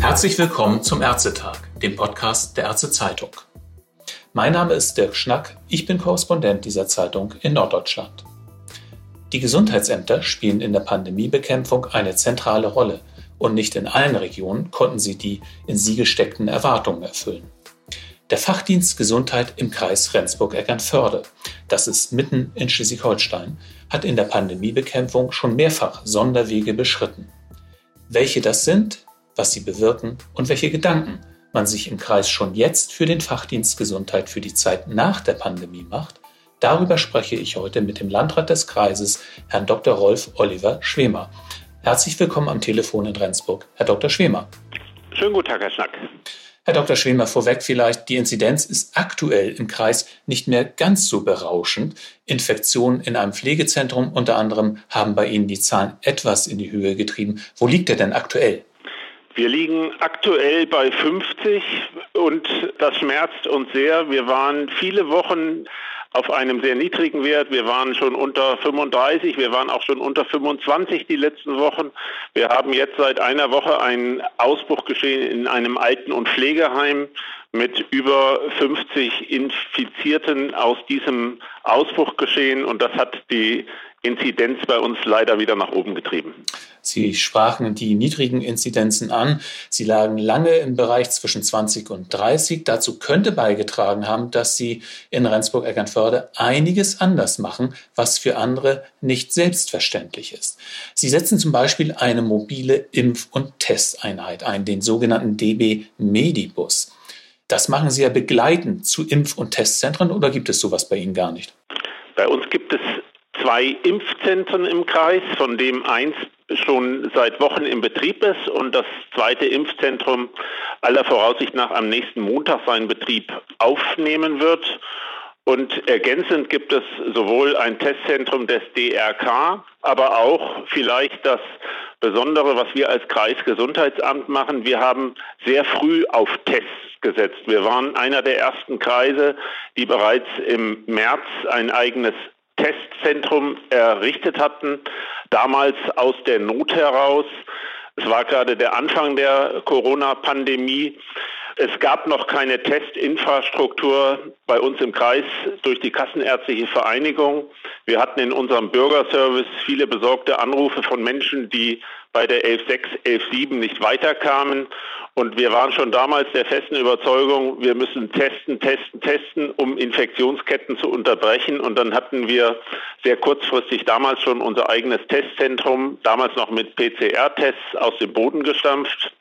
Herzlich willkommen zum Ärztetag, dem Podcast der Ärztezeitung. Mein Name ist Dirk Schnack, ich bin Korrespondent dieser Zeitung in Norddeutschland. Die Gesundheitsämter spielen in der Pandemiebekämpfung eine zentrale Rolle und nicht in allen Regionen konnten sie die in sie gesteckten Erwartungen erfüllen. Der Fachdienst Gesundheit im Kreis Rendsburg-Eckernförde, das ist mitten in Schleswig-Holstein, hat in der Pandemiebekämpfung schon mehrfach Sonderwege beschritten. Welche das sind, was sie bewirken und welche Gedanken man sich im Kreis schon jetzt für den Fachdienst Gesundheit für die Zeit nach der Pandemie macht, Darüber spreche ich heute mit dem Landrat des Kreises, Herrn Dr. Rolf Oliver Schwemer. Herzlich willkommen am Telefon in Rendsburg, Herr Dr. Schwemer. Schönen guten Tag, Herr Schnack. Herr Dr. Schwemer, vorweg vielleicht, die Inzidenz ist aktuell im Kreis nicht mehr ganz so berauschend. Infektionen in einem Pflegezentrum unter anderem haben bei Ihnen die Zahlen etwas in die Höhe getrieben. Wo liegt er denn aktuell? Wir liegen aktuell bei 50 und das schmerzt uns sehr. Wir waren viele Wochen auf einem sehr niedrigen Wert. Wir waren schon unter 35, wir waren auch schon unter 25 die letzten Wochen. Wir haben jetzt seit einer Woche einen Ausbruch geschehen in einem Alten- und Pflegeheim mit über 50 Infizierten aus diesem Ausbruch geschehen und das hat die Inzidenz bei uns leider wieder nach oben getrieben. Sie sprachen die niedrigen Inzidenzen an. Sie lagen lange im Bereich zwischen 20 und 30. Dazu könnte beigetragen haben, dass Sie in Rendsburg-Eckernförde einiges anders machen, was für andere nicht selbstverständlich ist. Sie setzen zum Beispiel eine mobile Impf- und Testeinheit ein, den sogenannten DB Medibus. Das machen Sie ja begleitend zu Impf- und Testzentren oder gibt es sowas bei Ihnen gar nicht? Bei uns gibt es zwei Impfzentren im Kreis, von dem eins schon seit Wochen in Betrieb ist und das zweite Impfzentrum aller Voraussicht nach am nächsten Montag seinen Betrieb aufnehmen wird. Und ergänzend gibt es sowohl ein Testzentrum des DRK, aber auch vielleicht das Besondere, was wir als Kreisgesundheitsamt machen. Wir haben sehr früh auf Tests gesetzt. Wir waren einer der ersten Kreise, die bereits im März ein eigenes Testzentrum errichtet hatten, damals aus der Not heraus. Es war gerade der Anfang der Corona-Pandemie. Es gab noch keine Testinfrastruktur bei uns im Kreis durch die Kassenärztliche Vereinigung. Wir hatten in unserem Bürgerservice viele besorgte Anrufe von Menschen, die bei der 11.6, 11.7 nicht weiterkamen. Und wir waren schon damals der festen Überzeugung, wir müssen testen, testen, testen, um Infektionsketten zu unterbrechen. Und dann hatten wir sehr kurzfristig damals schon unser eigenes Testzentrum, damals noch mit PCR-Tests aus dem Boden gestampft.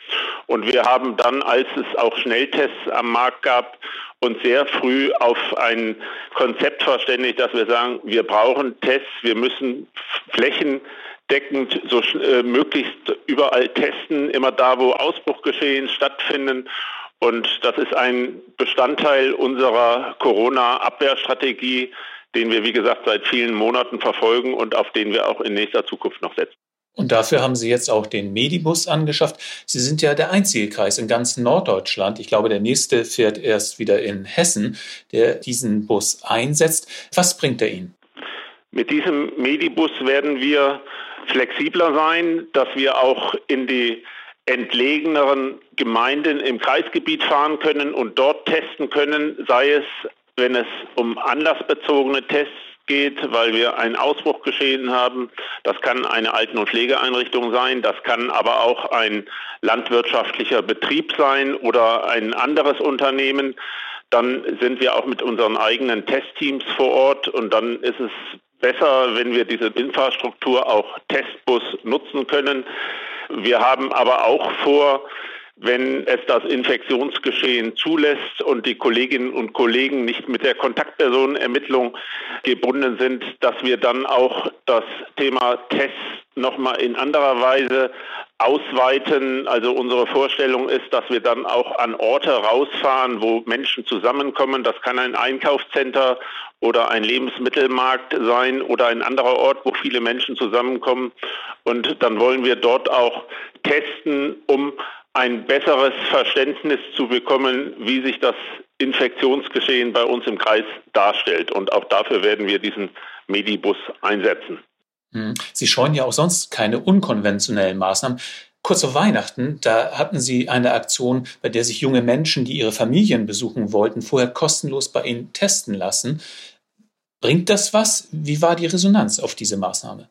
Und wir haben dann, als es auch Schnelltests am Markt gab, uns sehr früh auf ein Konzept verständigt, dass wir sagen, wir brauchen Tests, wir müssen Flächen flächendeckend so äh, möglichst überall testen, immer da, wo Ausbruchgeschehen stattfinden. Und das ist ein Bestandteil unserer Corona-Abwehrstrategie, den wir, wie gesagt, seit vielen Monaten verfolgen und auf den wir auch in nächster Zukunft noch setzen. Und dafür haben Sie jetzt auch den Medibus angeschafft. Sie sind ja der einzige Kreis in ganz Norddeutschland. Ich glaube, der nächste fährt erst wieder in Hessen, der diesen Bus einsetzt. Was bringt er Ihnen? Mit diesem Medibus werden wir flexibler sein, dass wir auch in die entlegeneren Gemeinden im Kreisgebiet fahren können und dort testen können, sei es, wenn es um anlassbezogene Tests geht, weil wir einen Ausbruch geschehen haben. Das kann eine Alten- und Pflegeeinrichtung sein, das kann aber auch ein landwirtschaftlicher Betrieb sein oder ein anderes Unternehmen. Dann sind wir auch mit unseren eigenen Testteams vor Ort und dann ist es besser, wenn wir diese Infrastruktur auch Testbus nutzen können. Wir haben aber auch vor, wenn es das Infektionsgeschehen zulässt und die Kolleginnen und Kollegen nicht mit der Kontaktpersonenermittlung gebunden sind, dass wir dann auch das Thema Tests nochmal in anderer Weise ausweiten. Also unsere Vorstellung ist, dass wir dann auch an Orte rausfahren, wo Menschen zusammenkommen. Das kann ein Einkaufscenter oder ein Lebensmittelmarkt sein oder ein anderer Ort, wo viele Menschen zusammenkommen. Und dann wollen wir dort auch testen, um ein besseres Verständnis zu bekommen, wie sich das Infektionsgeschehen bei uns im Kreis darstellt. Und auch dafür werden wir diesen Medibus einsetzen. Hm. Sie scheuen ja auch sonst keine unkonventionellen Maßnahmen. Kurz vor Weihnachten, da hatten Sie eine Aktion, bei der sich junge Menschen, die ihre Familien besuchen wollten, vorher kostenlos bei Ihnen testen lassen. Bringt das was? Wie war die Resonanz auf diese Maßnahme?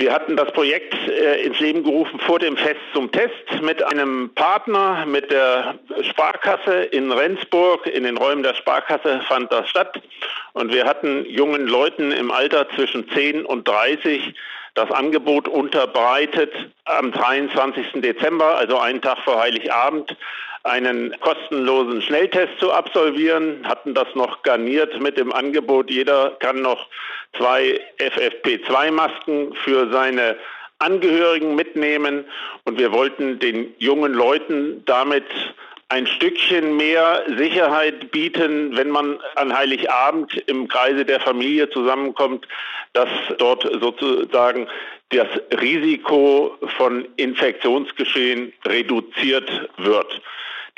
Wir hatten das Projekt äh, ins Leben gerufen vor dem Fest zum Test mit einem Partner, mit der Sparkasse in Rendsburg. In den Räumen der Sparkasse fand das statt. Und wir hatten jungen Leuten im Alter zwischen 10 und 30 das Angebot unterbreitet, am 23. Dezember, also einen Tag vor Heiligabend, einen kostenlosen Schnelltest zu absolvieren, hatten das noch garniert mit dem Angebot, jeder kann noch zwei FFP2-Masken für seine Angehörigen mitnehmen und wir wollten den jungen Leuten damit ein Stückchen mehr Sicherheit bieten, wenn man an Heiligabend im Kreise der Familie zusammenkommt, dass dort sozusagen das Risiko von Infektionsgeschehen reduziert wird.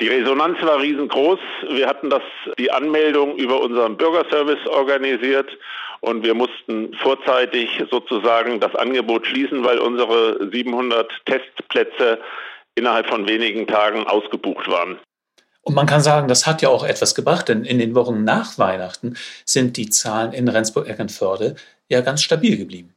Die Resonanz war riesengroß. Wir hatten das, die Anmeldung über unseren Bürgerservice organisiert und wir mussten vorzeitig sozusagen das Angebot schließen, weil unsere 700 Testplätze innerhalb von wenigen Tagen ausgebucht waren. Und man kann sagen, das hat ja auch etwas gebracht, denn in den Wochen nach Weihnachten sind die Zahlen in Rendsburg-Eckernförde ja ganz stabil geblieben.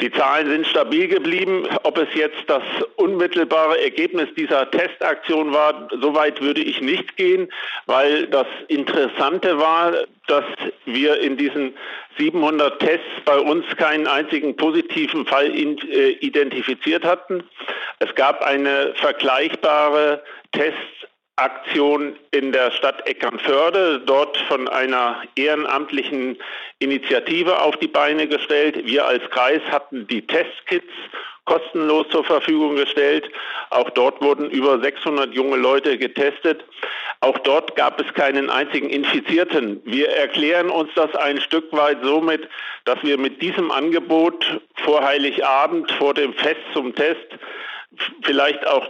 Die Zahlen sind stabil geblieben. Ob es jetzt das unmittelbare Ergebnis dieser Testaktion war, soweit würde ich nicht gehen, weil das Interessante war, dass wir in diesen 700 Tests bei uns keinen einzigen positiven Fall äh, identifiziert hatten. Es gab eine vergleichbare Test Aktion in der Stadt Eckernförde, dort von einer ehrenamtlichen Initiative auf die Beine gestellt. Wir als Kreis hatten die Testkits kostenlos zur Verfügung gestellt. Auch dort wurden über 600 junge Leute getestet. Auch dort gab es keinen einzigen Infizierten. Wir erklären uns das ein Stück weit somit, dass wir mit diesem Angebot vor Heiligabend, vor dem Fest zum Test, vielleicht auch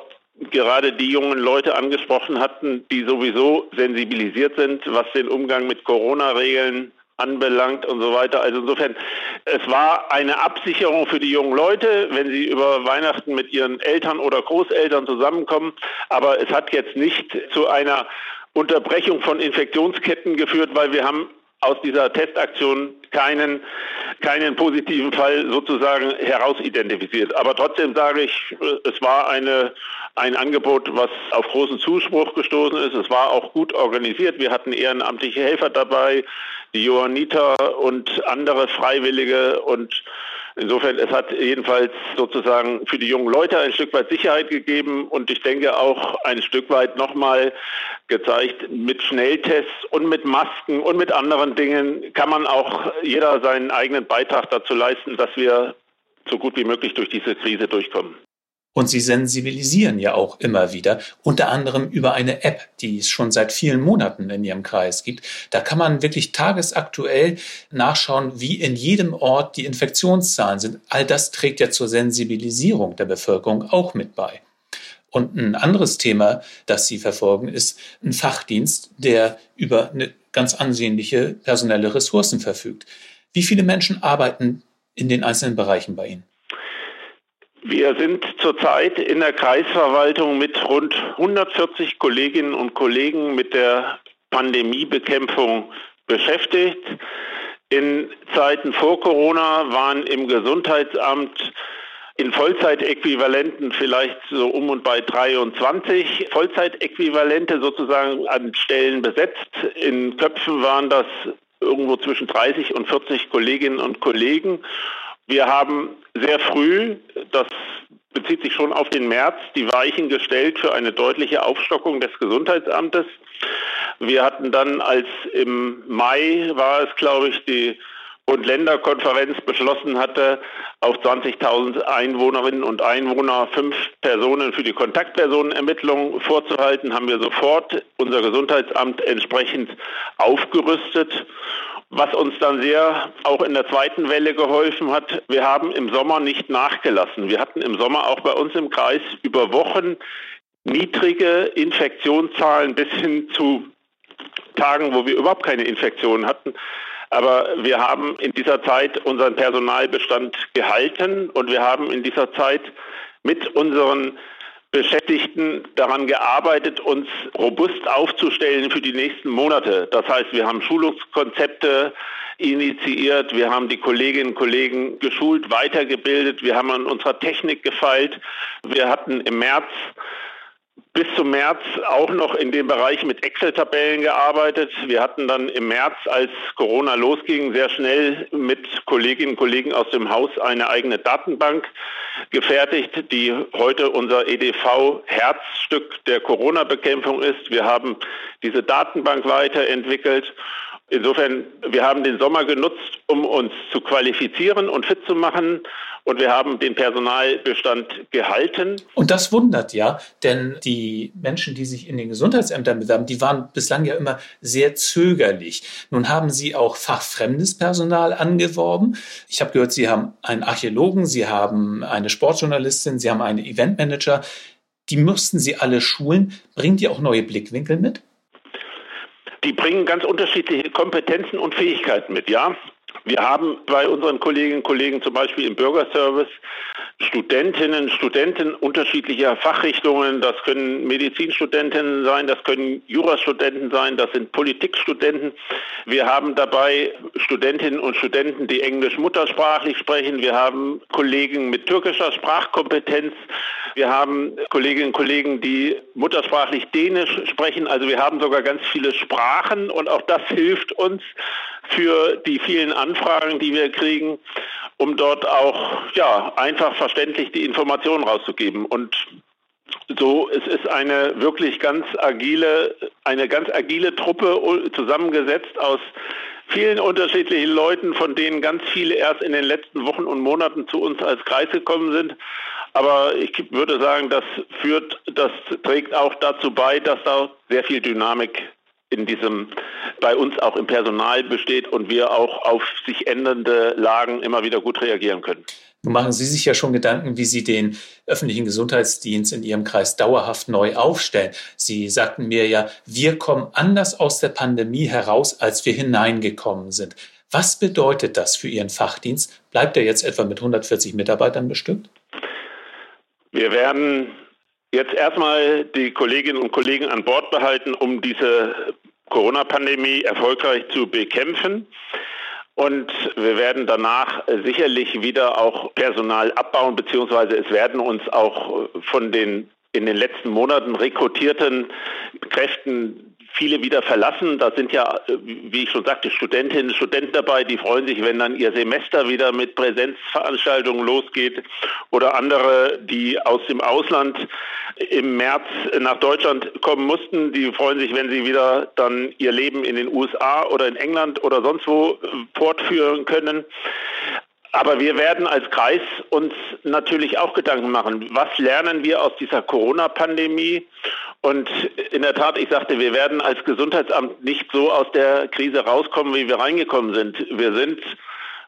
gerade die jungen Leute angesprochen hatten, die sowieso sensibilisiert sind, was den Umgang mit Corona-Regeln anbelangt und so weiter. Also insofern, es war eine Absicherung für die jungen Leute, wenn sie über Weihnachten mit ihren Eltern oder Großeltern zusammenkommen. Aber es hat jetzt nicht zu einer Unterbrechung von Infektionsketten geführt, weil wir haben aus dieser Testaktion keinen, keinen positiven Fall sozusagen herausidentifiziert. Aber trotzdem sage ich, es war eine, ein Angebot, was auf großen Zuspruch gestoßen ist. Es war auch gut organisiert. Wir hatten ehrenamtliche Helfer dabei, die Johanniter und andere Freiwillige und Insofern, es hat jedenfalls sozusagen für die jungen Leute ein Stück weit Sicherheit gegeben und ich denke auch ein Stück weit nochmal gezeigt, mit Schnelltests und mit Masken und mit anderen Dingen kann man auch jeder seinen eigenen Beitrag dazu leisten, dass wir so gut wie möglich durch diese Krise durchkommen. Und sie sensibilisieren ja auch immer wieder, unter anderem über eine App, die es schon seit vielen Monaten in ihrem Kreis gibt. Da kann man wirklich tagesaktuell nachschauen, wie in jedem Ort die Infektionszahlen sind. All das trägt ja zur Sensibilisierung der Bevölkerung auch mit bei. Und ein anderes Thema, das Sie verfolgen, ist ein Fachdienst, der über eine ganz ansehnliche personelle Ressourcen verfügt. Wie viele Menschen arbeiten in den einzelnen Bereichen bei Ihnen? Wir sind zurzeit in der Kreisverwaltung mit rund 140 Kolleginnen und Kollegen mit der Pandemiebekämpfung beschäftigt. In Zeiten vor Corona waren im Gesundheitsamt in Vollzeitäquivalenten vielleicht so um und bei 23 Vollzeitäquivalente sozusagen an Stellen besetzt. In Köpfen waren das irgendwo zwischen 30 und 40 Kolleginnen und Kollegen. Wir haben sehr früh, das bezieht sich schon auf den März, die Weichen gestellt für eine deutliche Aufstockung des Gesundheitsamtes. Wir hatten dann, als im Mai war es, glaube ich, die Bund-Länder-Konferenz beschlossen hatte, auf 20.000 Einwohnerinnen und Einwohner fünf Personen für die Kontaktpersonenermittlung vorzuhalten, haben wir sofort unser Gesundheitsamt entsprechend aufgerüstet was uns dann sehr auch in der zweiten Welle geholfen hat, wir haben im Sommer nicht nachgelassen. Wir hatten im Sommer auch bei uns im Kreis über Wochen niedrige Infektionszahlen bis hin zu Tagen, wo wir überhaupt keine Infektionen hatten. Aber wir haben in dieser Zeit unseren Personalbestand gehalten und wir haben in dieser Zeit mit unseren Beschäftigten daran gearbeitet, uns robust aufzustellen für die nächsten Monate. Das heißt, wir haben Schulungskonzepte initiiert, wir haben die Kolleginnen und Kollegen geschult, weitergebildet, wir haben an unserer Technik gefeilt. Wir hatten im März bis zum März auch noch in dem Bereich mit Excel-Tabellen gearbeitet. Wir hatten dann im März, als Corona losging, sehr schnell mit Kolleginnen und Kollegen aus dem Haus eine eigene Datenbank gefertigt, die heute unser EDV-Herzstück der Corona-Bekämpfung ist. Wir haben diese Datenbank weiterentwickelt Insofern, wir haben den Sommer genutzt, um uns zu qualifizieren und fit zu machen. Und wir haben den Personalbestand gehalten. Und das wundert ja, denn die Menschen, die sich in den Gesundheitsämtern bewerben, die waren bislang ja immer sehr zögerlich. Nun haben Sie auch fachfremdes Personal angeworben. Ich habe gehört, Sie haben einen Archäologen, Sie haben eine Sportjournalistin, Sie haben einen Eventmanager. Die mussten Sie alle schulen. Bringen die auch neue Blickwinkel mit? Die bringen ganz unterschiedliche Kompetenzen und Fähigkeiten mit, ja. Wir haben bei unseren Kolleginnen und Kollegen zum Beispiel im Bürgerservice Studentinnen, Studenten unterschiedlicher Fachrichtungen. Das können Medizinstudentinnen sein, das können Jurastudenten sein, das sind Politikstudenten. Wir haben dabei Studentinnen und Studenten, die Englisch muttersprachlich sprechen. Wir haben Kollegen mit türkischer Sprachkompetenz. Wir haben Kolleginnen und Kollegen, die muttersprachlich Dänisch sprechen. Also wir haben sogar ganz viele Sprachen und auch das hilft uns für die vielen Anfragen, die wir kriegen, um dort auch ja, einfach verständlich die Informationen rauszugeben. Und so, es ist eine wirklich ganz agile, eine ganz agile Truppe zusammengesetzt aus vielen unterschiedlichen Leuten, von denen ganz viele erst in den letzten Wochen und Monaten zu uns als Kreis gekommen sind. Aber ich würde sagen, das führt, das trägt auch dazu bei, dass da sehr viel Dynamik in diesem bei uns auch im Personal besteht und wir auch auf sich ändernde Lagen immer wieder gut reagieren können. Nun machen Sie sich ja schon Gedanken, wie Sie den öffentlichen Gesundheitsdienst in Ihrem Kreis dauerhaft neu aufstellen. Sie sagten mir ja, wir kommen anders aus der Pandemie heraus, als wir hineingekommen sind. Was bedeutet das für Ihren Fachdienst? Bleibt er jetzt etwa mit 140 Mitarbeitern bestückt? Wir werden jetzt erstmal die Kolleginnen und Kollegen an Bord behalten, um diese Corona-Pandemie erfolgreich zu bekämpfen. Und wir werden danach sicherlich wieder auch Personal abbauen, beziehungsweise es werden uns auch von den in den letzten Monaten rekrutierten Kräften viele wieder verlassen. Da sind ja, wie ich schon sagte, Studentinnen und Studenten dabei, die freuen sich, wenn dann ihr Semester wieder mit Präsenzveranstaltungen losgeht oder andere, die aus dem Ausland im März nach Deutschland kommen mussten, die freuen sich, wenn sie wieder dann ihr Leben in den USA oder in England oder sonst wo fortführen können. Aber wir werden als Kreis uns natürlich auch Gedanken machen, was lernen wir aus dieser Corona-Pandemie? Und in der Tat, ich sagte, wir werden als Gesundheitsamt nicht so aus der Krise rauskommen, wie wir reingekommen sind. Wir sind,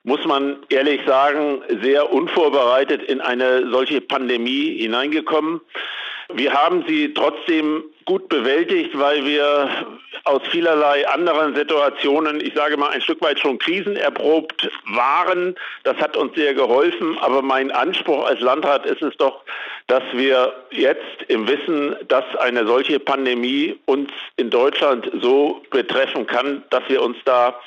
muss man ehrlich sagen, sehr unvorbereitet in eine solche Pandemie hineingekommen. Wir haben sie trotzdem gut bewältigt, weil wir aus vielerlei anderen Situationen, ich sage mal, ein Stück weit schon krisenerprobt waren. Das hat uns sehr geholfen. Aber mein Anspruch als Landrat ist es doch, dass wir jetzt im Wissen, dass eine solche Pandemie uns in Deutschland so betreffen kann, dass wir uns da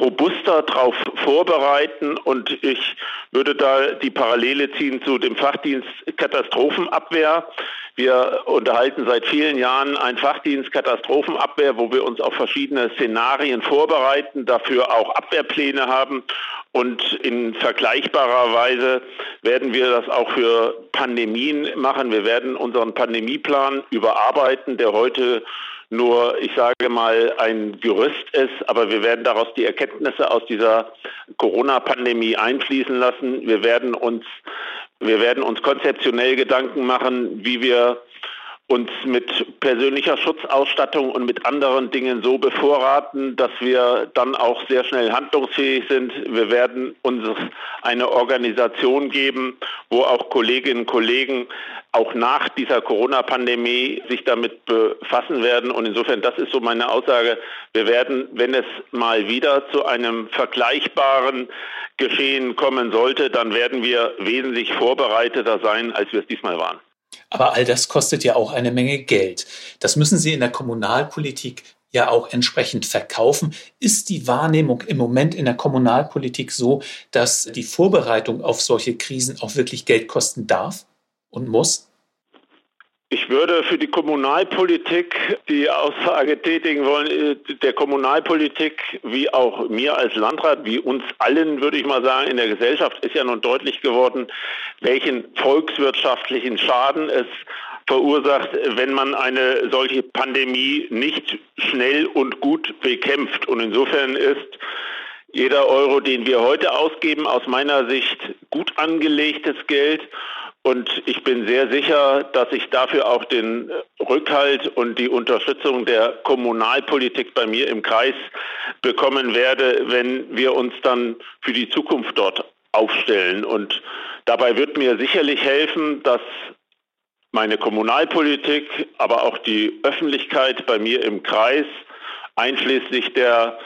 robuster darauf vorbereiten und ich würde da die Parallele ziehen zu dem Fachdienst Katastrophenabwehr. Wir unterhalten seit vielen Jahren einen Fachdienst Katastrophenabwehr, wo wir uns auf verschiedene Szenarien vorbereiten, dafür auch Abwehrpläne haben und in vergleichbarer Weise werden wir das auch für Pandemien machen. Wir werden unseren Pandemieplan überarbeiten, der heute nur, ich sage mal, ein Gerüst ist, aber wir werden daraus die Erkenntnisse aus dieser Corona-Pandemie einfließen lassen. Wir werden uns, wir werden uns konzeptionell Gedanken machen, wie wir uns mit persönlicher Schutzausstattung und mit anderen Dingen so bevorraten, dass wir dann auch sehr schnell handlungsfähig sind. Wir werden uns eine Organisation geben, wo auch Kolleginnen und Kollegen auch nach dieser Corona-Pandemie sich damit befassen werden. Und insofern, das ist so meine Aussage, wir werden, wenn es mal wieder zu einem vergleichbaren Geschehen kommen sollte, dann werden wir wesentlich vorbereiteter sein, als wir es diesmal waren. Aber all das kostet ja auch eine Menge Geld. Das müssen Sie in der Kommunalpolitik ja auch entsprechend verkaufen. Ist die Wahrnehmung im Moment in der Kommunalpolitik so, dass die Vorbereitung auf solche Krisen auch wirklich Geld kosten darf und muss? Ich würde für die Kommunalpolitik die Aussage tätigen wollen, äh, der Kommunalpolitik wie auch mir als Landrat, wie uns allen, würde ich mal sagen, in der Gesellschaft ist ja nun deutlich geworden, welchen volkswirtschaftlichen Schaden es verursacht, wenn man eine solche Pandemie nicht schnell und gut bekämpft. Und insofern ist jeder Euro, den wir heute ausgeben, aus meiner Sicht gut angelegtes Geld. Und ich bin sehr sicher, dass ich dafür auch den Rückhalt und die Unterstützung der Kommunalpolitik bei mir im Kreis bekommen werde, wenn wir uns dann für die Zukunft dort aufstellen. Und dabei wird mir sicherlich helfen, dass meine Kommunalpolitik, aber auch die Öffentlichkeit bei mir im Kreis, einschließlich der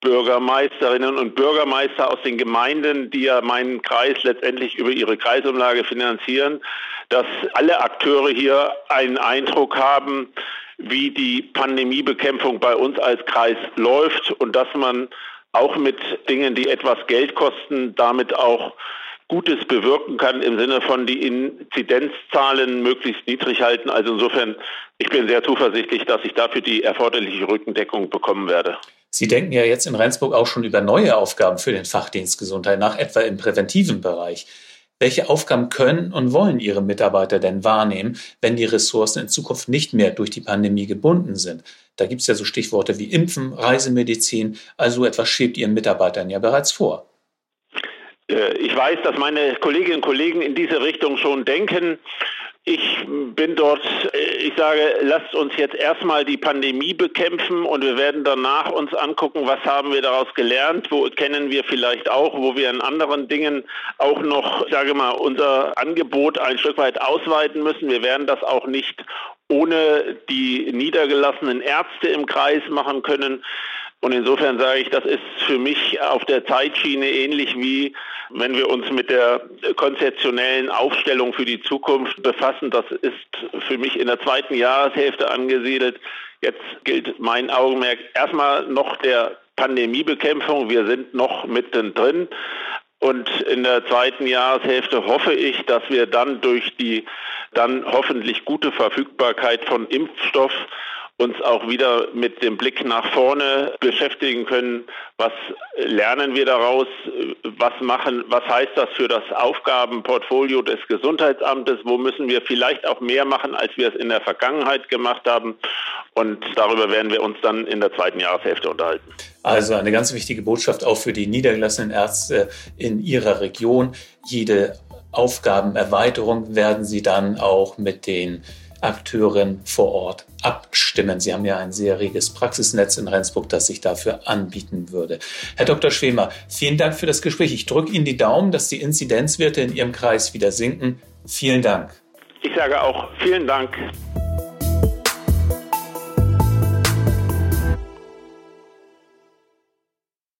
Bürgermeisterinnen und Bürgermeister aus den Gemeinden, die ja meinen Kreis letztendlich über ihre Kreisumlage finanzieren, dass alle Akteure hier einen Eindruck haben, wie die Pandemiebekämpfung bei uns als Kreis läuft und dass man auch mit Dingen, die etwas Geld kosten, damit auch Gutes bewirken kann im Sinne von die Inzidenzzahlen möglichst niedrig halten. Also insofern, ich bin sehr zuversichtlich, dass ich dafür die erforderliche Rückendeckung bekommen werde. Sie denken ja jetzt in Rendsburg auch schon über neue Aufgaben für den Fachdienst Gesundheit nach, etwa im präventiven Bereich. Welche Aufgaben können und wollen Ihre Mitarbeiter denn wahrnehmen, wenn die Ressourcen in Zukunft nicht mehr durch die Pandemie gebunden sind? Da gibt es ja so Stichworte wie Impfen, Reisemedizin, also etwas schwebt Ihren Mitarbeitern ja bereits vor. Äh, ich weiß, dass meine Kolleginnen und Kollegen in diese Richtung schon denken. Ich bin dort, ich sage, lasst uns jetzt erstmal die Pandemie bekämpfen und wir werden danach uns angucken, was haben wir daraus gelernt, wo kennen wir vielleicht auch, wo wir in anderen Dingen auch noch, sage mal, unser Angebot ein Stück weit ausweiten müssen. Wir werden das auch nicht ohne die niedergelassenen Ärzte im Kreis machen können. Und insofern sage ich, das ist für mich auf der Zeitschiene ähnlich wie wenn wir uns mit der konzeptionellen Aufstellung für die Zukunft befassen. Das ist für mich in der zweiten Jahreshälfte angesiedelt. Jetzt gilt mein Augenmerk erstmal noch der Pandemiebekämpfung. Wir sind noch mittendrin. Und in der zweiten Jahreshälfte hoffe ich, dass wir dann durch die dann hoffentlich gute Verfügbarkeit von Impfstoff uns auch wieder mit dem Blick nach vorne beschäftigen können. Was lernen wir daraus? Was machen, was heißt das für das Aufgabenportfolio des Gesundheitsamtes? Wo müssen wir vielleicht auch mehr machen, als wir es in der Vergangenheit gemacht haben? Und darüber werden wir uns dann in der zweiten Jahreshälfte unterhalten. Also eine ganz wichtige Botschaft auch für die niedergelassenen Ärzte in Ihrer Region. Jede Aufgabenerweiterung werden Sie dann auch mit den Akteuren vor Ort abstimmen. Sie haben ja ein sehr reges Praxisnetz in Rendsburg, das sich dafür anbieten würde. Herr Dr. Schwemer, vielen Dank für das Gespräch. Ich drücke Ihnen die Daumen, dass die Inzidenzwerte in Ihrem Kreis wieder sinken. Vielen Dank. Ich sage auch vielen Dank.